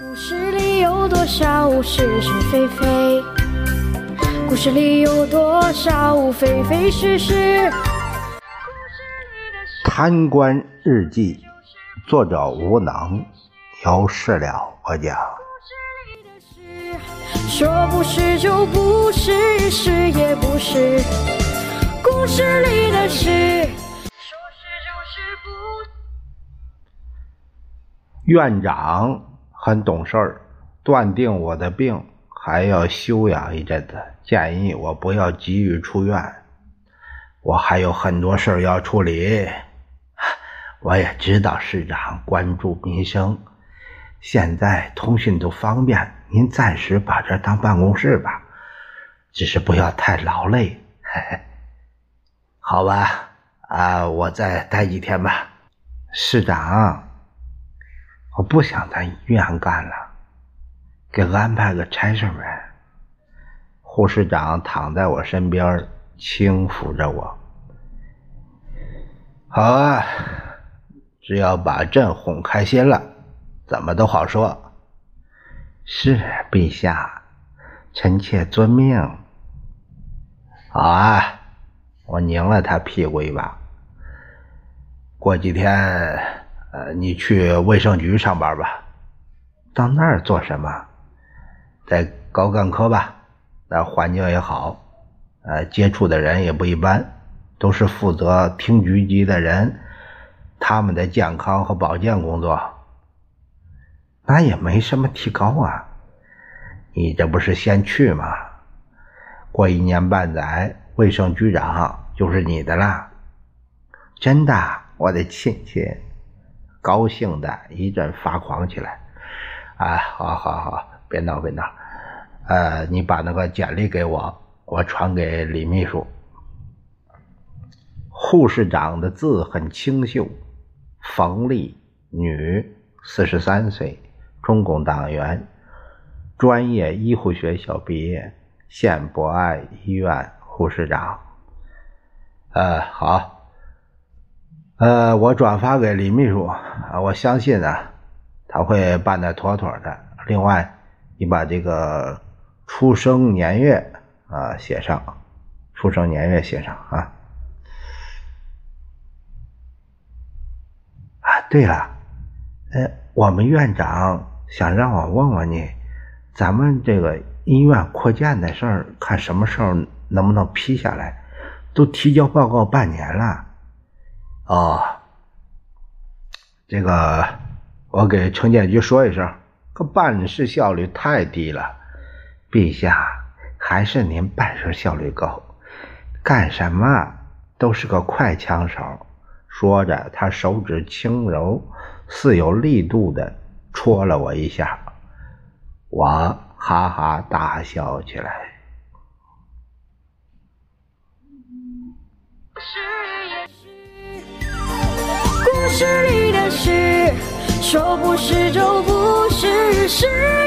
故事里有多少是是非非？故事里有多少非非是是？贪官日记，作者无能，有事了我讲。说不是就不是，是也不是。故事里的事，说是就是不。院长很懂事儿，断定我的病还要休养一阵子，建议我不要急于出院。我还有很多事儿要处理。我也知道市长关注民生，现在通讯都方便，您暂时把这当办公室吧，只是不要太劳累。嘿嘿，好吧，啊，我再待几天吧。市长，我不想在医院干了，给安排个差事呗。护士长躺在我身边，轻抚着我。好啊。只要把朕哄开心了，怎么都好说。是陛下，臣妾遵命。好啊，我拧了他屁股一把。过几天，你去卫生局上班吧。到那儿做什么？在高干科吧，那环境也好，呃，接触的人也不一般，都是负责厅局级的人。他们的健康和保健工作，那也没什么提高啊。你这不是先去吗？过一年半载，卫生局长就是你的了。真的，我的亲戚，高兴的一阵发狂起来。啊，好好好，别闹别闹。呃，你把那个简历给我，我传给李秘书。护士长的字很清秀。冯丽，女，四十三岁，中共党员，专业医护学校毕业，现博爱医院护士长。呃，好，呃，我转发给李秘书啊，我相信呢，他会办的妥妥的。另外，你把这个出生年月啊写上，出生年月写上啊。对了，呃，我们院长想让我问问你，咱们这个医院扩建的事儿，看什么时候能不能批下来？都提交报告半年了。哦，这个我给城建局说一声，可办事效率太低了。陛下，还是您办事效率高，干什么都是个快枪手。说着，他手指轻柔，似有力度的戳了我一下，我哈哈大笑起来。是你的事，说不是就不是，是。